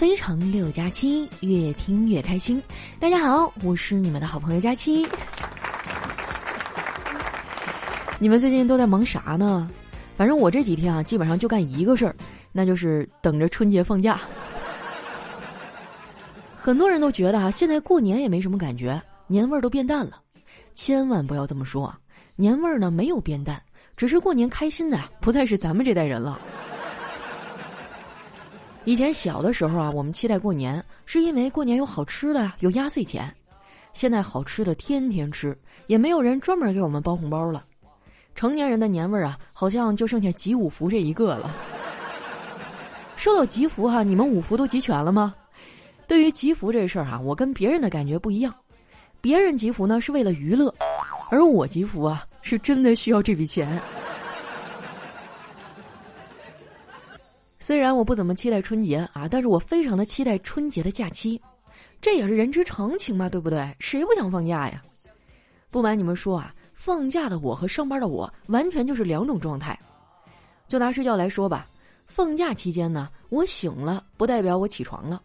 非常六加七，越听越开心。大家好，我是你们的好朋友佳期。你们最近都在忙啥呢？反正我这几天啊，基本上就干一个事儿，那就是等着春节放假。很多人都觉得啊，现在过年也没什么感觉，年味儿都变淡了。千万不要这么说啊，年味儿呢没有变淡，只是过年开心的不再是咱们这代人了。以前小的时候啊，我们期待过年，是因为过年有好吃的，有压岁钱。现在好吃的天天吃，也没有人专门给我们包红包了。成年人的年味儿啊，好像就剩下集五福这一个了。说到集福哈，你们五福都集全了吗？对于集福这事儿哈，我跟别人的感觉不一样。别人集福呢是为了娱乐，而我集福啊是真的需要这笔钱。虽然我不怎么期待春节啊，但是我非常的期待春节的假期，这也是人之常情嘛，对不对？谁不想放假呀？不瞒你们说啊，放假的我和上班的我完全就是两种状态。就拿睡觉来说吧，放假期间呢，我醒了不代表我起床了，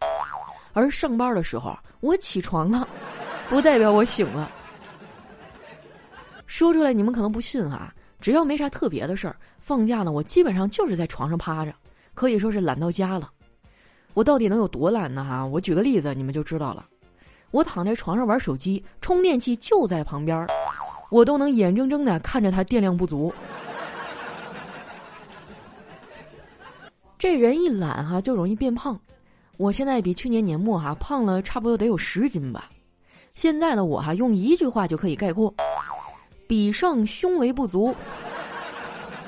而上班的时候我起床了，不代表我醒了。说出来你们可能不信啊，只要没啥特别的事儿，放假呢，我基本上就是在床上趴着。可以说是懒到家了，我到底能有多懒呢？哈，我举个例子，你们就知道了。我躺在床上玩手机，充电器就在旁边，我都能眼睁睁的看着它电量不足。这人一懒哈，就容易变胖。我现在比去年年末哈胖了差不多得有十斤吧。现在的我哈，用一句话就可以概括：比上胸围不足，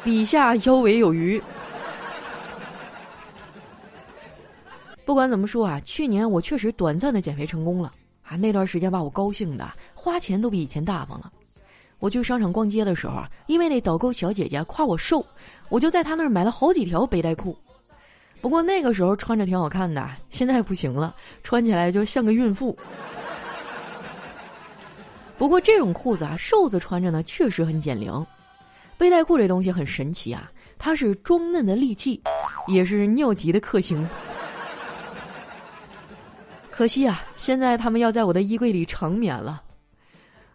比下腰围有余。不管怎么说啊，去年我确实短暂的减肥成功了啊！那段时间把我高兴的，花钱都比以前大方了。我去商场逛街的时候，因为那导购小姐姐夸我瘦，我就在她那儿买了好几条背带裤。不过那个时候穿着挺好看的，现在不行了，穿起来就像个孕妇。不过这种裤子啊，瘦子穿着呢确实很减龄。背带裤这东西很神奇啊，它是装嫩的利器，也是尿急的克星。可惜啊，现在他们要在我的衣柜里长眠了。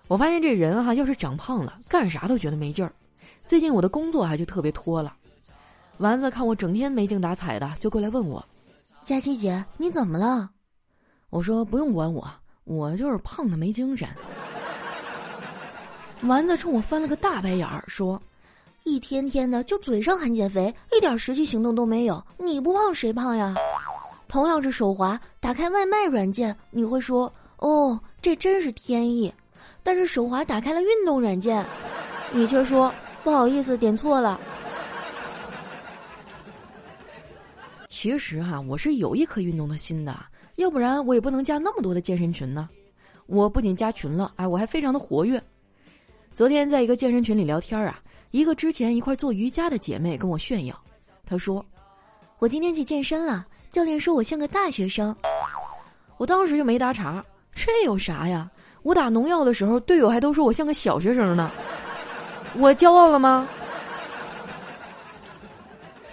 我发现这人哈，要是长胖了，干啥都觉得没劲儿。最近我的工作还就特别拖了。丸子看我整天没精打采的，就过来问我：“佳琪姐，你怎么了？”我说：“不用管我，我就是胖的没精神。”丸子冲我翻了个大白眼儿，说：“一天天的就嘴上喊减肥，一点实际行动都没有，你不胖谁胖呀？”同样是手滑，打开外卖软件，你会说：“哦，这真是天意。”但是手滑打开了运动软件，你却说：“不好意思，点错了。”其实哈，我是有一颗运动的心的，要不然我也不能加那么多的健身群呢。我不仅加群了，哎，我还非常的活跃。昨天在一个健身群里聊天啊，一个之前一块做瑜伽的姐妹跟我炫耀，她说：“我今天去健身了。”教练说我像个大学生，我当时就没搭茬。这有啥呀？我打农药的时候，队友还都说我像个小学生呢。我骄傲了吗？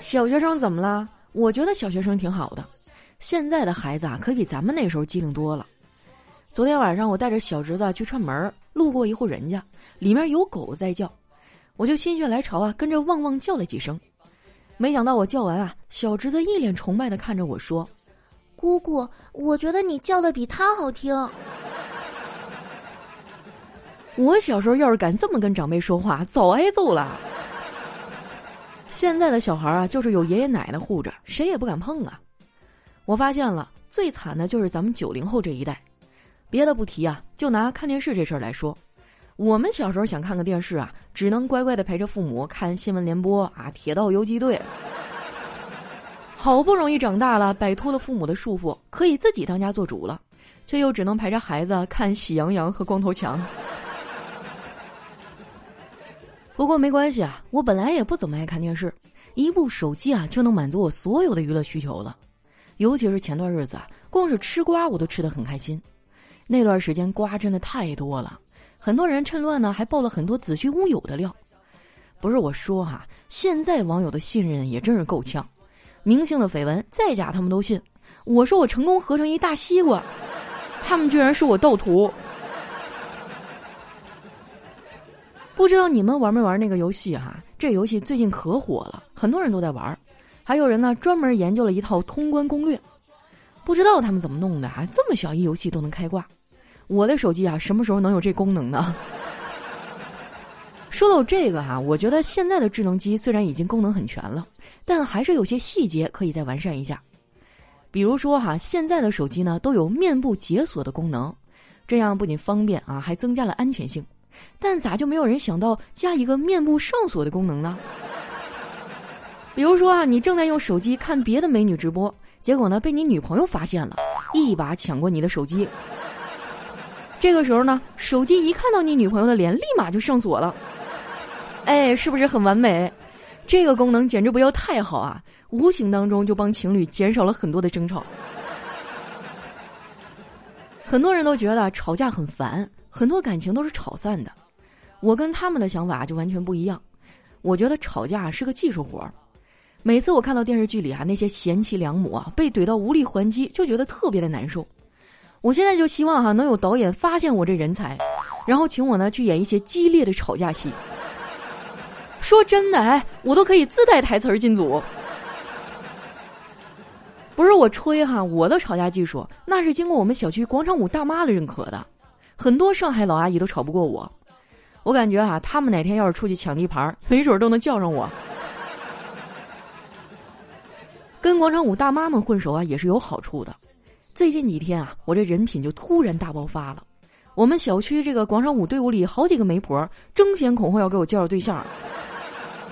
小学生怎么了？我觉得小学生挺好的。现在的孩子啊，可比咱们那时候机灵多了。昨天晚上我带着小侄子去串门，路过一户人家，里面有狗在叫，我就心血来潮啊，跟着汪汪叫了几声。没想到我叫完啊，小侄子一脸崇拜的看着我说：“姑姑，我觉得你叫的比他好听。”我小时候要是敢这么跟长辈说话，早挨揍了。现在的小孩啊，就是有爷爷奶奶护着，谁也不敢碰啊。我发现了，最惨的就是咱们九零后这一代。别的不提啊，就拿看电视这事儿来说。我们小时候想看个电视啊，只能乖乖的陪着父母看新闻联播啊，铁道游击队。好不容易长大了，摆脱了父母的束缚，可以自己当家做主了，却又只能陪着孩子看喜羊羊和光头强。不过没关系啊，我本来也不怎么爱看电视，一部手机啊就能满足我所有的娱乐需求了。尤其是前段日子啊，光是吃瓜我都吃得很开心，那段时间瓜真的太多了。很多人趁乱呢，还爆了很多子虚乌有的料。不是我说哈，现在网友的信任也真是够呛，明星的绯闻再假他们都信，我说我成功合成一大西瓜，他们居然说我盗图。不知道你们玩没玩那个游戏哈？这游戏最近可火了，很多人都在玩，还有人呢专门研究了一套通关攻略。不知道他们怎么弄的啊？这么小一游戏都能开挂，我的手机啊什么时候能有这功能呢？说到这个哈，我觉得现在的智能机虽然已经功能很全了，但还是有些细节可以再完善一下。比如说哈，现在的手机呢都有面部解锁的功能，这样不仅方便啊，还增加了安全性。但咋就没有人想到加一个面部上锁的功能呢？比如说啊，你正在用手机看别的美女直播，结果呢被你女朋友发现了，一把抢过你的手机。这个时候呢，手机一看到你女朋友的脸，立马就上锁了。哎，是不是很完美？这个功能简直不要太好啊！无形当中就帮情侣减少了很多的争吵。很多人都觉得吵架很烦。很多感情都是吵散的，我跟他们的想法就完全不一样。我觉得吵架是个技术活儿。每次我看到电视剧里啊那些贤妻良母啊被怼到无力还击，就觉得特别的难受。我现在就希望哈能有导演发现我这人才，然后请我呢去演一些激烈的吵架戏。说真的，哎，我都可以自带台词儿进组。不是我吹哈，我的吵架技术那是经过我们小区广场舞大妈的认可的。很多上海老阿姨都吵不过我，我感觉啊，他们哪天要是出去抢地盘，没准都能叫上我。跟广场舞大妈们混熟啊，也是有好处的。最近几天啊，我这人品就突然大爆发了。我们小区这个广场舞队伍里，好几个媒婆争先恐后要给我介绍对象，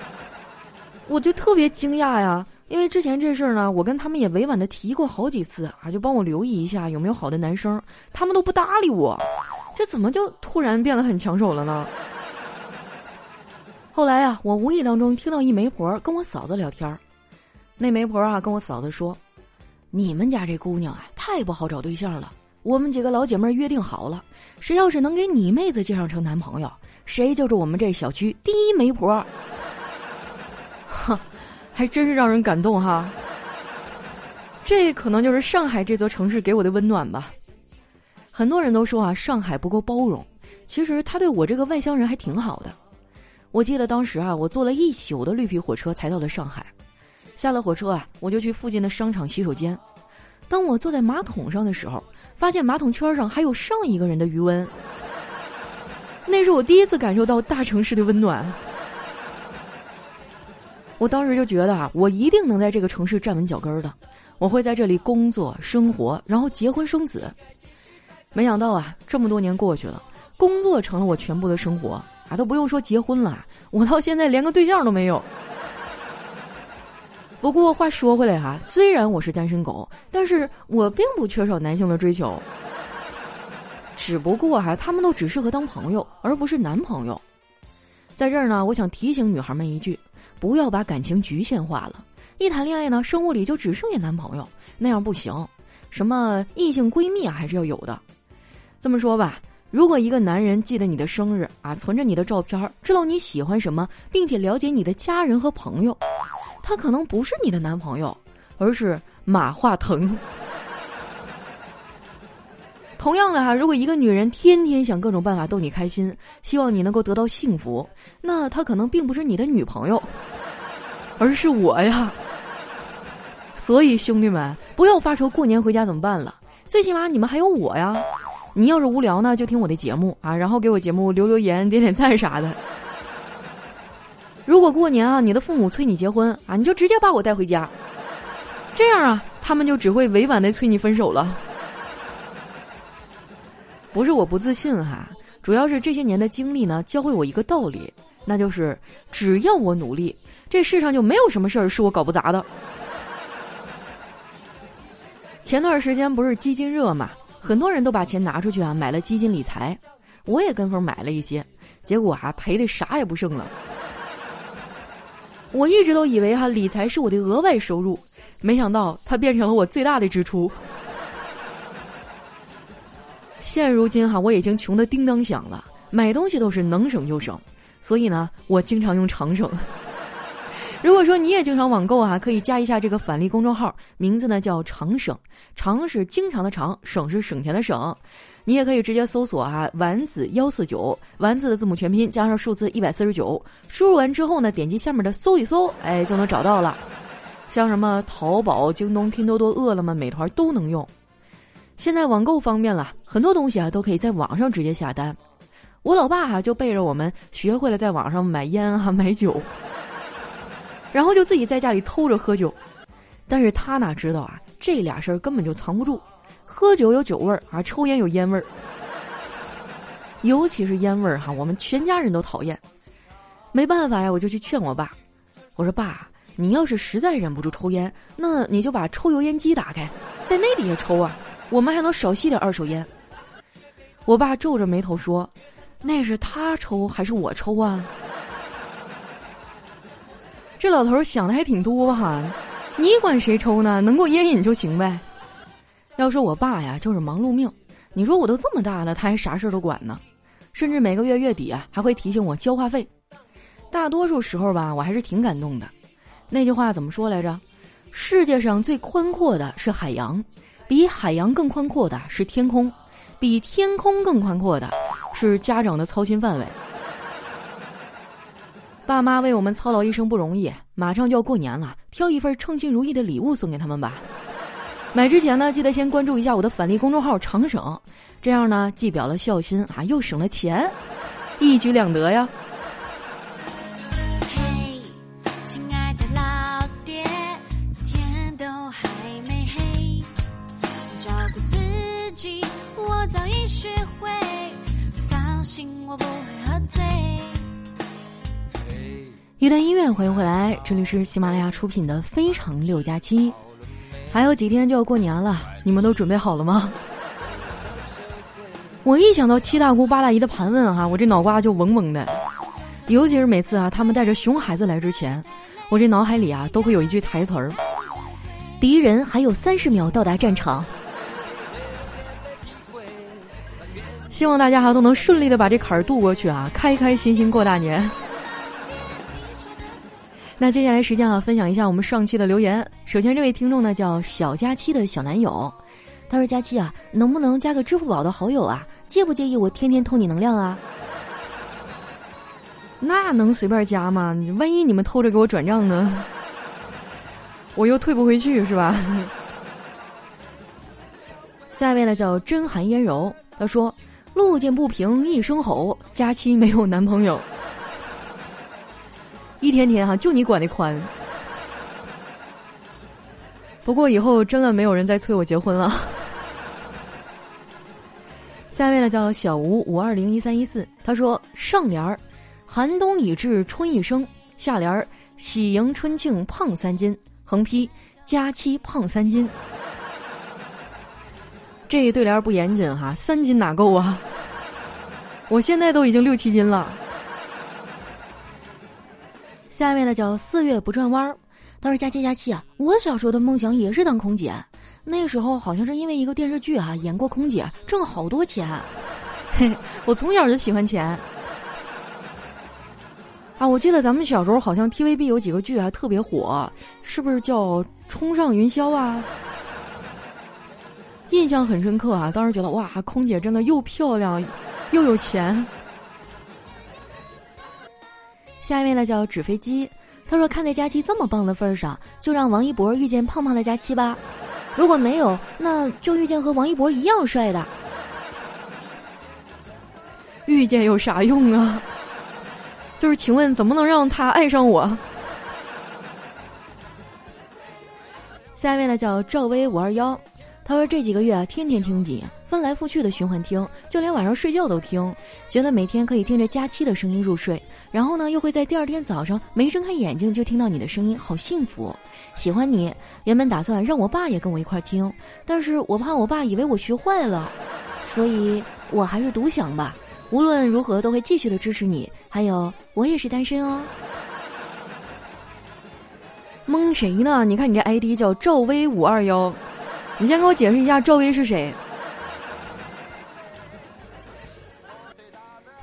我就特别惊讶呀。因为之前这事儿呢，我跟他们也委婉的提过好几次啊，就帮我留意一下有没有好的男生，他们都不搭理我。这怎么就突然变得很抢手了呢？后来呀，我无意当中听到一媒婆跟我嫂子聊天儿，那媒婆啊跟我嫂子说：“你们家这姑娘啊，太不好找对象了。我们几个老姐妹约定好了，谁要是能给你妹子介绍成男朋友，谁就是我们这小区第一媒婆。”哼，还真是让人感动哈。这可能就是上海这座城市给我的温暖吧。很多人都说啊，上海不够包容。其实他对我这个外乡人还挺好的。我记得当时啊，我坐了一宿的绿皮火车才到了上海。下了火车啊，我就去附近的商场洗手间。当我坐在马桶上的时候，发现马桶圈上还有上一个人的余温。那是我第一次感受到大城市的温暖。我当时就觉得啊，我一定能在这个城市站稳脚跟的。我会在这里工作、生活，然后结婚生子。没想到啊，这么多年过去了，工作成了我全部的生活啊，都不用说结婚了，我到现在连个对象都没有。不过话说回来哈，虽然我是单身狗，但是我并不缺少男性的追求。只不过哈，他们都只适合当朋友，而不是男朋友。在这儿呢，我想提醒女孩们一句：不要把感情局限化了。一谈恋爱呢，生物里就只剩下男朋友，那样不行。什么异性闺蜜啊，还是要有的。这么说吧，如果一个男人记得你的生日啊，存着你的照片，知道你喜欢什么，并且了解你的家人和朋友，他可能不是你的男朋友，而是马化腾。同样的哈，如果一个女人天天想各种办法逗你开心，希望你能够得到幸福，那她可能并不是你的女朋友，而是我呀。所以兄弟们，不要发愁过年回家怎么办了，最起码你们还有我呀。你要是无聊呢，就听我的节目啊，然后给我节目留留言、点点赞啥的。如果过年啊，你的父母催你结婚啊，你就直接把我带回家，这样啊，他们就只会委婉的催你分手了。不是我不自信哈，主要是这些年的经历呢，教会我一个道理，那就是只要我努力，这世上就没有什么事儿是我搞不砸的。前段时间不是基金热嘛？很多人都把钱拿出去啊，买了基金理财，我也跟风买了一些，结果啊赔的啥也不剩了。我一直都以为哈理财是我的额外收入，没想到它变成了我最大的支出。现如今哈我已经穷得叮当响了，买东西都是能省就省，所以呢我经常用长省。如果说你也经常网购啊，可以加一下这个返利公众号，名字呢叫长省，长是经常的长，省是省钱的省。你也可以直接搜索啊，丸子幺四九，丸子的字母全拼加上数字一百四十九，输入完之后呢，点击下面的搜一搜，哎，就能找到了。像什么淘宝、京东、拼多多、饿了么、美团都能用。现在网购方便了，很多东西啊都可以在网上直接下单。我老爸哈就背着我们学会了在网上买烟啊买酒，然后就自己在家里偷着喝酒。但是他哪知道啊，这俩事儿根本就藏不住。喝酒有酒味儿啊，抽烟有烟味儿，尤其是烟味儿哈，我们全家人都讨厌。没办法呀，我就去劝我爸，我说爸。你要是实在忍不住抽烟，那你就把抽油烟机打开，在那底下抽啊，我们还能少吸点二手烟。我爸皱着眉头说：“那是他抽还是我抽啊？”这老头想的还挺多哈，你管谁抽呢？能够烟瘾就行呗。要说我爸呀，就是忙碌命。你说我都这么大了，他还啥事儿都管呢？甚至每个月月底啊，还会提醒我交话费。大多数时候吧，我还是挺感动的。那句话怎么说来着？世界上最宽阔的是海洋，比海洋更宽阔的是天空，比天空更宽阔的是家长的操心范围。爸妈为我们操劳一生不容易，马上就要过年了，挑一份称心如意的礼物送给他们吧。买之前呢，记得先关注一下我的返利公众号“长省”，这样呢，既表了孝心啊，又省了钱，一举两得呀。一段音乐，欢迎回来，这里是喜马拉雅出品的《非常六加七》，还有几天就要过年了，你们都准备好了吗？我一想到七大姑八大姨的盘问哈，我这脑瓜就嗡嗡的，尤其是每次啊，他们带着熊孩子来之前，我这脑海里啊都会有一句台词儿：敌人还有三十秒到达战场。希望大家哈都能顺利的把这坎儿渡过去啊，开开心心过大年。那接下来时间啊，分享一下我们上期的留言。首先，这位听众呢叫小佳期的小男友，他说：“佳期啊，能不能加个支付宝的好友啊？介不介意我天天偷你能量啊？” 那能随便加吗？万一你们偷着给我转账呢？我又退不回去是吧？下一位呢叫真寒烟柔，他说：“路见不平一声吼，佳期没有男朋友。”一天天哈，就你管的宽。不过以后真的没有人再催我结婚了。下面呢叫小吴五二零一三一四，他说上联儿寒冬已至春已生，下联儿喜迎春庆胖三斤，横批佳期胖三斤。这对联不严谨哈，三斤哪够啊？我现在都已经六七斤了。下面呢叫四月不转弯儿，他说：“佳期佳期啊，我小时候的梦想也是当空姐，那时候好像是因为一个电视剧啊，演过空姐，挣好多钱。嘿，我从小就喜欢钱啊！我记得咱们小时候好像 TVB 有几个剧还特别火，是不是叫《冲上云霄》啊？印象很深刻啊！当时觉得哇，空姐真的又漂亮又有钱。”下一位呢叫纸飞机，他说：“看在佳期这么棒的份上，就让王一博遇见胖胖的佳期吧。如果没有，那就遇见和王一博一样帅的。遇见有啥用啊？就是请问，怎么能让他爱上我？”下一位呢叫赵薇五二幺，他说：“这几个月啊，天天听你。”翻来覆去的循环听，就连晚上睡觉都听，觉得每天可以听着佳期的声音入睡，然后呢，又会在第二天早上没睁开眼睛就听到你的声音，好幸福。喜欢你，原本打算让我爸也跟我一块听，但是我怕我爸以为我学坏了，所以我还是独享吧。无论如何都会继续的支持你，还有我也是单身哦。蒙谁呢？你看你这 ID 叫赵薇五二幺，你先给我解释一下赵薇是谁。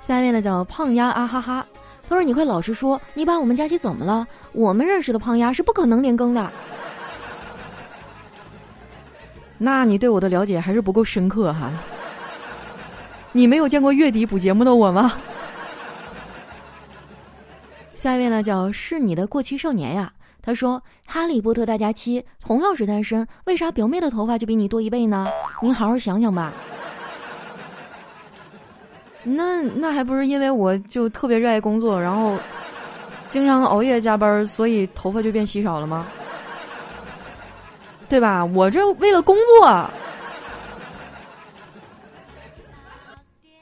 下面呢叫胖丫啊哈哈，他说：“你快老实说，你把我们佳期怎么了？我们认识的胖丫是不可能连更的。”那你对我的了解还是不够深刻哈。你没有见过月底补节目的我吗？下一位呢，叫是你的过期少年呀。他说：“哈利波特大家期同样是单身，为啥表妹的头发就比你多一倍呢？你好好想想吧。”那那还不是因为我就特别热爱工作，然后经常熬夜加班，所以头发就变稀少了吗？对吧？我这为了工作。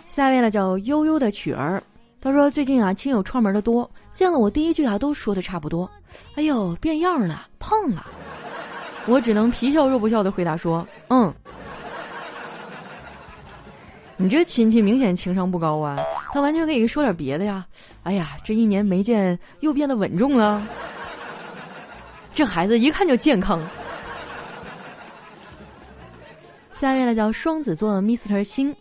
下一位呢叫悠悠的曲儿，他说最近啊亲友串门的多，见了我第一句啊都说的差不多，哎呦变样了，胖了，我只能皮笑肉不笑的回答说，嗯。你这亲戚明显情商不高啊！他完全可以说点别的呀。哎呀，这一年没见，又变得稳重了。这孩子一看就健康。下面呢叫双子座 Mr 星，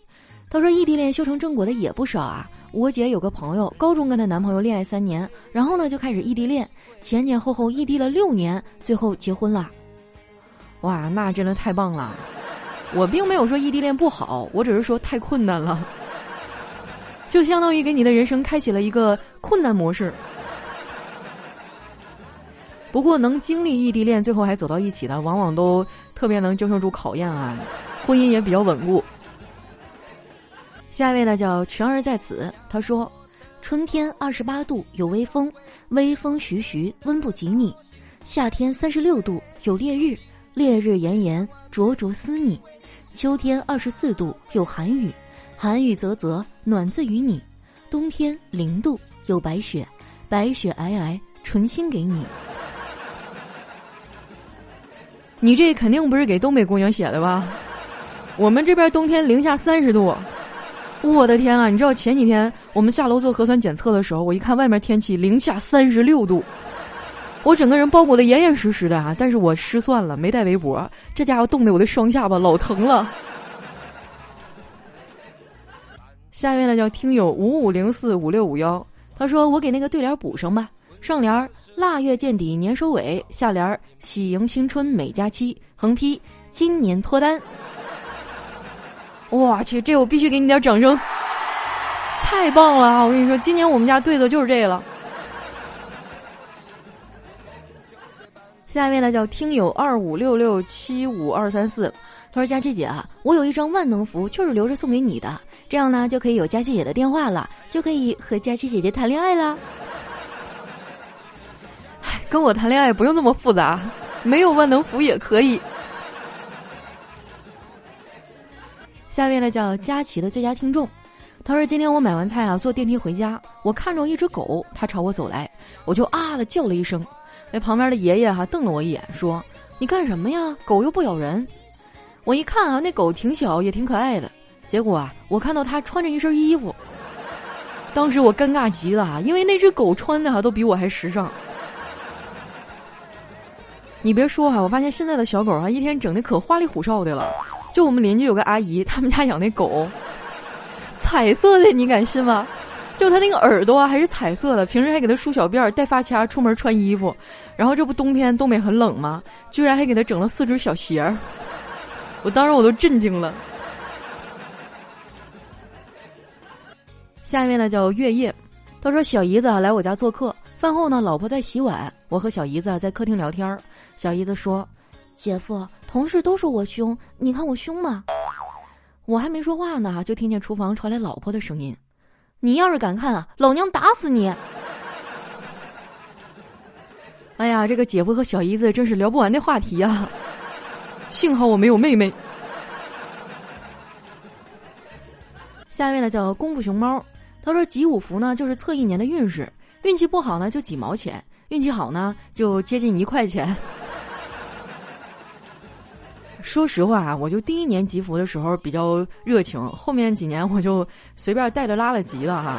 他说异地恋修成正果的也不少啊。我姐有个朋友，高中跟她男朋友恋爱三年，然后呢就开始异地恋，前前后后异地了六年，最后结婚了。哇，那真的太棒了。我并没有说异地恋不好，我只是说太困难了，就相当于给你的人生开启了一个困难模式。不过能经历异地恋最后还走到一起的，往往都特别能经受住考验啊，婚姻也比较稳固。下一位呢叫全儿在此，他说：春天二十八度有微风，微风徐徐温不及你；夏天三十六度有烈日，烈日炎炎灼灼思你。秋天二十四度有寒雨，寒雨啧啧暖自于你；冬天零度有白雪，白雪皑皑纯心给你。你这肯定不是给东北姑娘写的吧？我们这边冬天零下三十度，我的天啊！你知道前几天我们下楼做核酸检测的时候，我一看外面天气零下三十六度。我整个人包裹的严严实实的啊，但是我失算了，没带围脖，这家伙冻得我的双下巴老疼了。下一位呢叫听友五五零四五六五幺，他说我给那个对联补上吧，上联腊月见底年收尾，下联喜迎新春美佳期，横批今年脱单。我去，这我必须给你点掌声，太棒了！我跟你说，今年我们家对的就是这个了。下一位呢叫听友二五六六七五二三四，他说：“佳琪姐啊，我有一张万能符，就是留着送给你的，这样呢就可以有佳琪姐的电话了，就可以和佳琪姐姐谈恋爱了。跟我谈恋爱不用那么复杂，没有万能符也可以。”下一位呢叫佳琪的最佳听众，他说：“今天我买完菜啊，坐电梯回家，我看着一只狗，它朝我走来，我就啊的叫了一声。”那旁边的爷爷哈瞪了我一眼，说：“你干什么呀？狗又不咬人。”我一看啊，那狗挺小，也挺可爱的。结果啊，我看到它穿着一身衣服，当时我尴尬极了，因为那只狗穿的哈都比我还时尚。你别说哈，我发现现在的小狗啊，一天整的可花里胡哨的了。就我们邻居有个阿姨，他们家养那狗，彩色的，你敢信吗？就他那个耳朵，还是彩色的，平时还给他梳小辫儿、戴发卡，出门穿衣服。然后这不冬天东北很冷吗？居然还给他整了四只小鞋儿，我当时我都震惊了。下一位呢叫月夜，他说小姨子来我家做客，饭后呢老婆在洗碗，我和小姨子在客厅聊天儿。小姨子说：“姐夫，同事都说我凶，你看我凶吗？”我还没说话呢，就听见厨房传来老婆的声音。你要是敢看啊，老娘打死你！哎呀，这个姐夫和小姨子真是聊不完的话题呀。幸好我没有妹妹。下一位呢叫功夫熊猫，他说集五福呢就是测一年的运势，运气不好呢就几毛钱，运气好呢就接近一块钱。说实话啊，我就第一年集福的时候比较热情，后面几年我就随便带着拉了集了哈。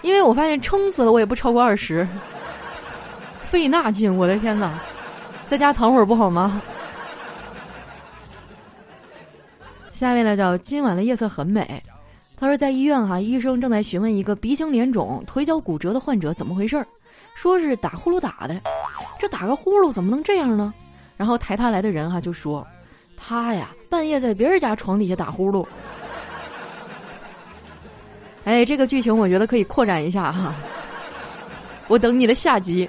因为我发现撑死了我也不超过二十，费那劲，我的天哪，在家躺会儿不好吗？下面呢叫今晚的夜色很美，他说在医院哈，医生正在询问一个鼻青脸肿、腿脚骨折的患者怎么回事儿，说是打呼噜打的，这打个呼噜怎么能这样呢？然后抬他来的人哈就说，他呀半夜在别人家床底下打呼噜。哎，这个剧情我觉得可以扩展一下哈，我等你的下集。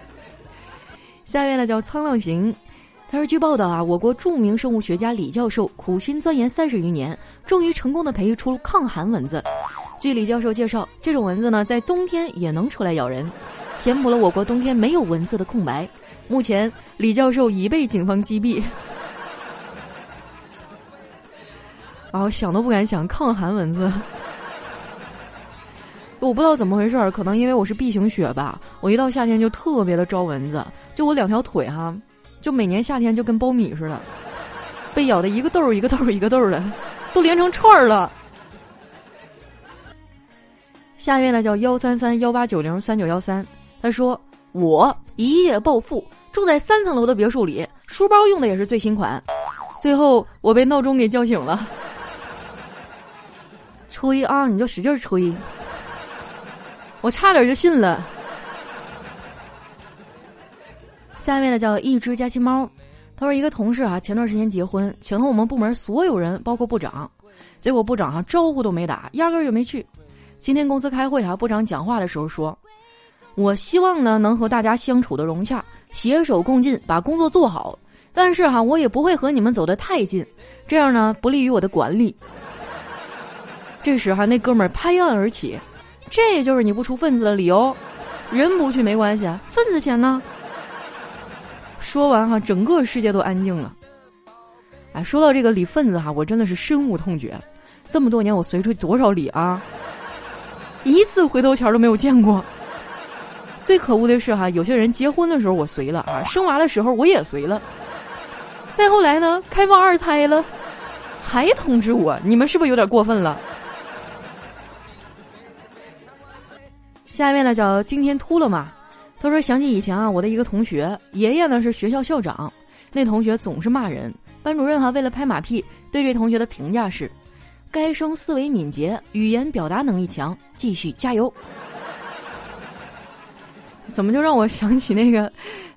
下面呢叫沧浪行。他说：“据报道啊，我国著名生物学家李教授苦心钻研三十余年，终于成功的培育出抗寒蚊子。据李教授介绍，这种蚊子呢，在冬天也能出来咬人，填补了我国冬天没有蚊子的空白。目前，李教授已被警方击毙。啊，我想都不敢想，抗寒蚊子。我不知道怎么回事儿，可能因为我是 B 型血吧，我一到夏天就特别的招蚊子，就我两条腿哈。”就每年夏天就跟苞米似的，被咬的一个痘儿一个痘儿一个痘儿的，都连成串儿了。下面呢叫幺三三幺八九零三九幺三，他说我一夜暴富，住在三层楼的别墅里，书包用的也是最新款。最后我被闹钟给叫醒了，吹啊，你就使劲吹，我差点就信了。下面呢叫一只家亲猫，他说一个同事啊，前段时间结婚，请了我们部门所有人，包括部长，结果部长啊招呼都没打，压根儿就没去。今天公司开会啊，部长讲话的时候说：“我希望呢能和大家相处的融洽，携手共进，把工作做好。但是哈，我也不会和你们走得太近，这样呢不利于我的管理。”这时哈，那哥们儿拍案而起：“这就是你不出份子的理由？人不去没关系，份子钱呢？”说完哈，整个世界都安静了。哎，说到这个理份子哈，我真的是深恶痛绝。这么多年我随出多少礼啊，一次回头钱都没有见过。最可恶的是哈，有些人结婚的时候我随了啊，生娃的时候我也随了。再后来呢，开放二胎了，还通知我，你们是不是有点过分了？下面呢叫今天秃了吗？他说：“想起以前啊，我的一个同学，爷爷呢是学校校长，那同学总是骂人。班主任哈为了拍马屁，对这同学的评价是：该生思维敏捷，语言表达能力强，继续加油。怎么就让我想起那个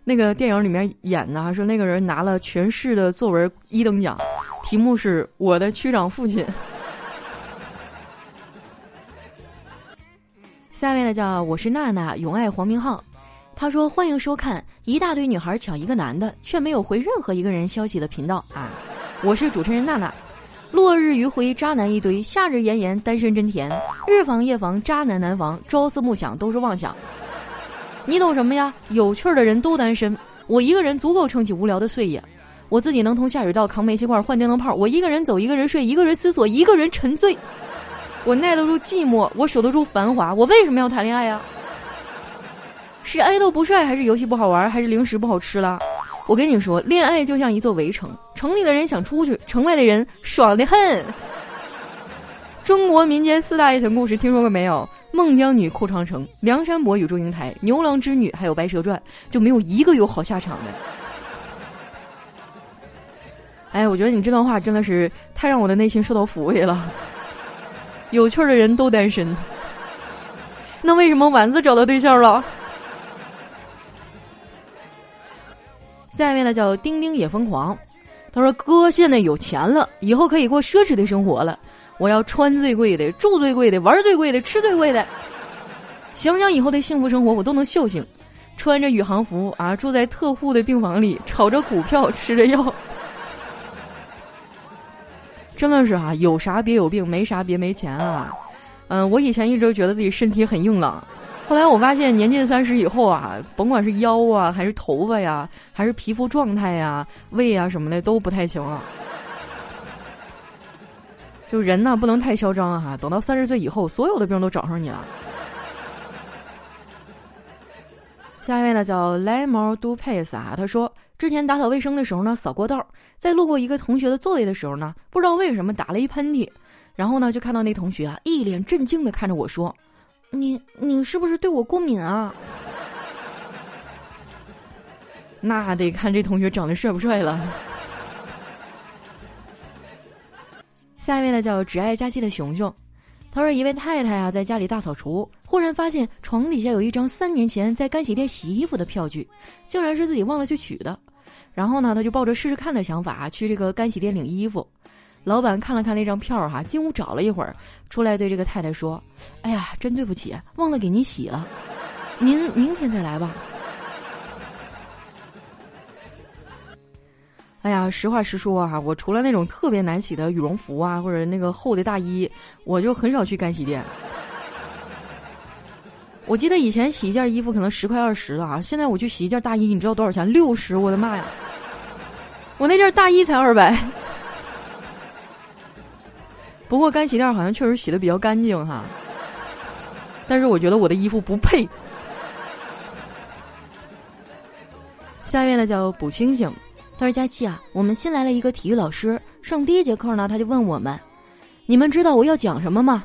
那个电影里面演的，说那个人拿了全市的作文一等奖，题目是我的区长父亲。下面呢叫我是娜娜，永爱黄明昊。”他说：“欢迎收看一大堆女孩抢一个男的，却没有回任何一个人消息的频道啊！我是主持人娜娜。落日余晖，渣男一堆；夏日炎炎，单身真甜。日防夜防，渣男难防；朝思暮想，都是妄想。你懂什么呀？有趣的人都单身，我一个人足够撑起无聊的岁月。我自己能从下水道，扛煤气罐，换电灯泡。我一个人走，一个人睡，一个人思索，一个人沉醉。我耐得住寂寞，我守得住繁华。我为什么要谈恋爱呀？”是爱豆不帅，还是游戏不好玩，还是零食不好吃了？我跟你说，恋爱就像一座围城，城里的人想出去，城外的人爽的很。中国民间四大爱情故事听说过没有？孟姜女哭长城，梁山伯与祝英台，牛郎织女，还有白蛇传，就没有一个有好下场的。哎，我觉得你这段话真的是太让我的内心受到抚慰了。有趣的人都单身，那为什么丸子找到对象了？下面呢叫丁丁也疯狂，他说：“哥现在有钱了，以后可以过奢侈的生活了。我要穿最贵的，住最贵的，玩最贵的，吃最贵的。想想以后的幸福生活，我都能笑醒。穿着宇航服啊，住在特护的病房里，炒着股票，吃着药，真的是啊，有啥别有病，没啥别没钱啊。嗯，我以前一直觉得自己身体很硬朗。”后来我发现，年近三十以后啊，甭管是腰啊，还是头发呀，还是皮肤状态呀、胃啊什么的，都不太行了。就人呢，不能太嚣张哈，等到三十岁以后，所有的病都找上你了。下一位呢叫 Lemon Do Pace 啊，他说之前打扫卫生的时候呢，扫过道，在路过一个同学的座位的时候呢，不知道为什么打了一喷嚏，然后呢就看到那同学啊，一脸震惊的看着我说。你你是不是对我过敏啊？那得看这同学长得帅不帅了。下一位呢叫只爱佳期的熊熊，他说一位太太啊在家里大扫除，忽然发现床底下有一张三年前在干洗店洗衣服的票据，竟然是自己忘了去取的。然后呢，他就抱着试试看的想法去这个干洗店领衣服。老板看了看那张票哈，进屋找了一会儿，出来对这个太太说：“哎呀，真对不起，忘了给您洗了，您明天再来吧。”哎呀，实话实说啊，我除了那种特别难洗的羽绒服啊，或者那个厚的大衣，我就很少去干洗店。我记得以前洗一件衣服可能十块二十的啊，现在我去洗一件大衣，你知道多少钱？六十！我的妈呀！我那件大衣才二百。不过干洗店好像确实洗的比较干净哈，但是我觉得我的衣服不配。下面呢叫补星星。他说：“佳琪啊，我们新来了一个体育老师，上第一节课呢，他就问我们：你们知道我要讲什么吗？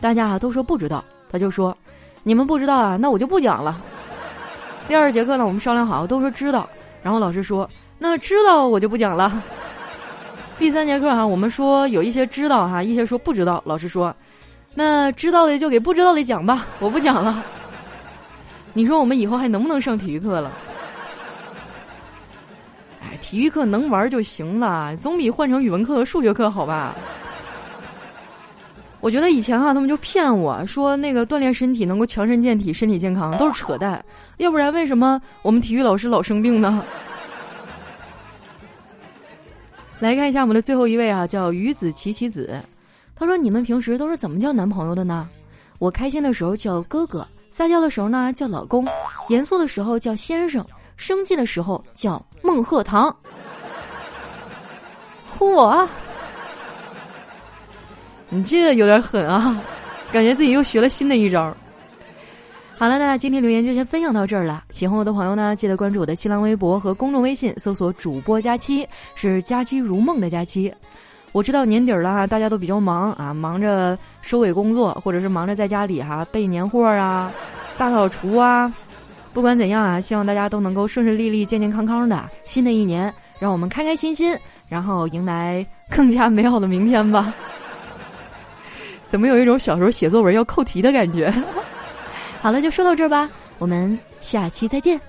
大家啊都说不知道。他就说：你们不知道啊，那我就不讲了。第二节课呢，我们商量好，都说知道。然后老师说：那知道我就不讲了。第三节课哈，我们说有一些知道哈，一些说不知道。老师说：那知道的就给不知道的讲吧，我不讲了。你说我们以后还能不能上体育课了？”体育课能玩就行了，总比换成语文课和数学课好吧？我觉得以前啊，他们就骗我说那个锻炼身体能够强身健体、身体健康，都是扯淡。要不然为什么我们体育老师老生病呢？来看一下我们的最后一位啊，叫于子琪琪子。他说：“你们平时都是怎么叫男朋友的呢？我开心的时候叫哥哥，撒娇的时候呢叫老公，严肃的时候叫先生。”生气的时候叫孟鹤堂，嚯！你这有点狠啊，感觉自己又学了新的一招。好了，那今天留言就先分享到这儿了。喜欢我的朋友呢，记得关注我的新浪微博和公众微信，搜索“主播佳期”，是“佳期如梦”的佳期。我知道年底了哈，大家都比较忙啊，忙着收尾工作，或者是忙着在家里哈备年货啊、大扫除啊。不管怎样啊，希望大家都能够顺顺利利、健健康康的。新的一年，让我们开开心心，然后迎来更加美好的明天吧。怎么有一种小时候写作文要扣题的感觉？好了，就说到这儿吧，我们下期再见。